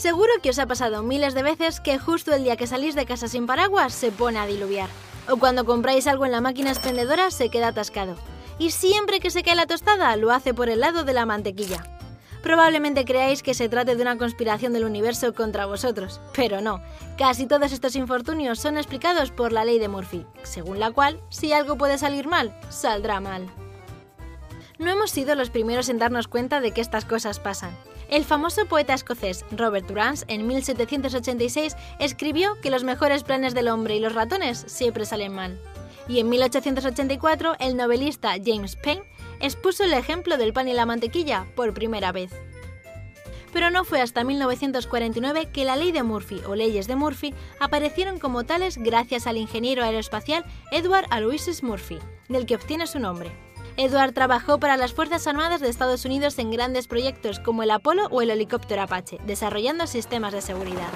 Seguro que os ha pasado miles de veces que justo el día que salís de casa sin paraguas se pone a diluviar. O cuando compráis algo en la máquina expendedora se queda atascado. Y siempre que se cae la tostada lo hace por el lado de la mantequilla. Probablemente creáis que se trate de una conspiración del universo contra vosotros, pero no. Casi todos estos infortunios son explicados por la ley de Murphy, según la cual, si algo puede salir mal, saldrá mal. No hemos sido los primeros en darnos cuenta de que estas cosas pasan. El famoso poeta escocés Robert Durance en 1786 escribió que los mejores planes del hombre y los ratones siempre salen mal. Y en 1884 el novelista James Paine expuso el ejemplo del pan y la mantequilla por primera vez. Pero no fue hasta 1949 que la ley de Murphy o leyes de Murphy aparecieron como tales gracias al ingeniero aeroespacial Edward Aloysius Murphy, del que obtiene su nombre. Edward trabajó para las Fuerzas Armadas de Estados Unidos en grandes proyectos como el Apolo o el helicóptero Apache, desarrollando sistemas de seguridad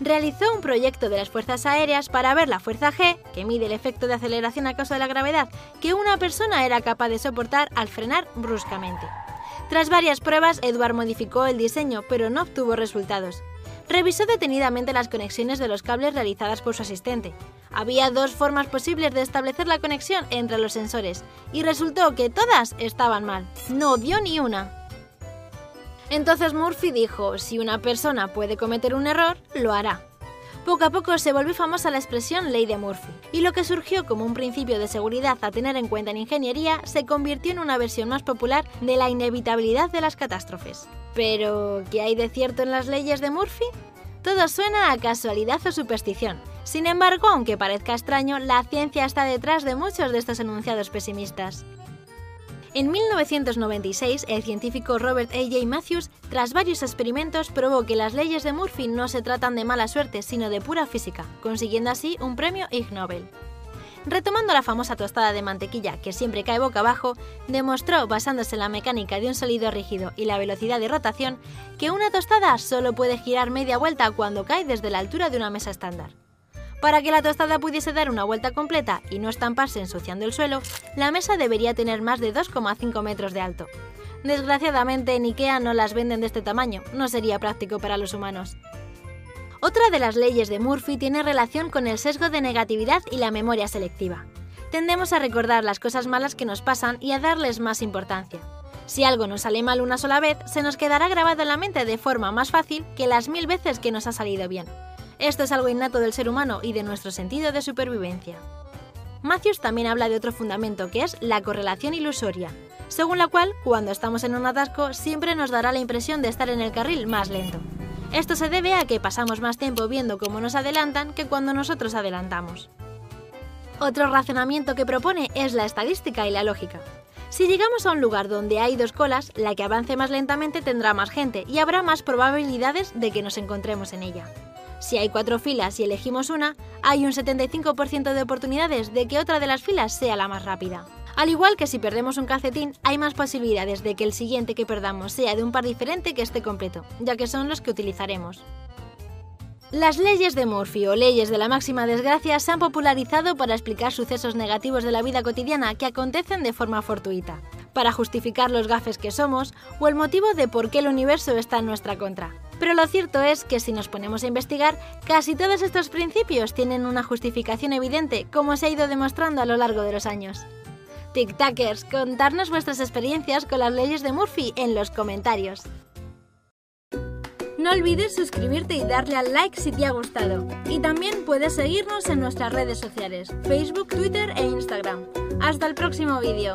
realizó un proyecto de las fuerzas aéreas para ver la fuerza G, que mide el efecto de aceleración a causa de la gravedad, que una persona era capaz de soportar al frenar bruscamente. Tras varias pruebas, Edward modificó el diseño, pero no obtuvo resultados. Revisó detenidamente las conexiones de los cables realizadas por su asistente. Había dos formas posibles de establecer la conexión entre los sensores, y resultó que todas estaban mal. No dio ni una. Entonces Murphy dijo, si una persona puede cometer un error, lo hará. Poco a poco se volvió famosa la expresión ley de Murphy, y lo que surgió como un principio de seguridad a tener en cuenta en ingeniería se convirtió en una versión más popular de la inevitabilidad de las catástrofes. Pero, ¿qué hay de cierto en las leyes de Murphy? Todo suena a casualidad o superstición. Sin embargo, aunque parezca extraño, la ciencia está detrás de muchos de estos enunciados pesimistas. En 1996, el científico Robert A. J. Matthews, tras varios experimentos, probó que las leyes de Murphy no se tratan de mala suerte, sino de pura física, consiguiendo así un premio Ig Nobel. Retomando la famosa tostada de mantequilla que siempre cae boca abajo, demostró, basándose en la mecánica de un sólido rígido y la velocidad de rotación, que una tostada solo puede girar media vuelta cuando cae desde la altura de una mesa estándar. Para que la tostada pudiese dar una vuelta completa y no estamparse ensuciando el suelo, la mesa debería tener más de 2,5 metros de alto. Desgraciadamente en IKEA no las venden de este tamaño, no sería práctico para los humanos. Otra de las leyes de Murphy tiene relación con el sesgo de negatividad y la memoria selectiva. Tendemos a recordar las cosas malas que nos pasan y a darles más importancia. Si algo nos sale mal una sola vez, se nos quedará grabado en la mente de forma más fácil que las mil veces que nos ha salido bien. Esto es algo innato del ser humano y de nuestro sentido de supervivencia. Matthews también habla de otro fundamento que es la correlación ilusoria, según la cual cuando estamos en un atasco siempre nos dará la impresión de estar en el carril más lento. Esto se debe a que pasamos más tiempo viendo cómo nos adelantan que cuando nosotros adelantamos. Otro razonamiento que propone es la estadística y la lógica. Si llegamos a un lugar donde hay dos colas, la que avance más lentamente tendrá más gente y habrá más probabilidades de que nos encontremos en ella. Si hay cuatro filas y elegimos una, hay un 75% de oportunidades de que otra de las filas sea la más rápida. Al igual que si perdemos un calcetín, hay más posibilidades de que el siguiente que perdamos sea de un par diferente que esté completo, ya que son los que utilizaremos. Las leyes de Murphy o leyes de la máxima desgracia se han popularizado para explicar sucesos negativos de la vida cotidiana que acontecen de forma fortuita, para justificar los gafes que somos o el motivo de por qué el universo está en nuestra contra. Pero lo cierto es que si nos ponemos a investigar, casi todos estos principios tienen una justificación evidente, como se ha ido demostrando a lo largo de los años. Tic-Tackers, contarnos vuestras experiencias con las leyes de Murphy en los comentarios. No olvides suscribirte y darle al like si te ha gustado. Y también puedes seguirnos en nuestras redes sociales, Facebook, Twitter e Instagram. Hasta el próximo vídeo.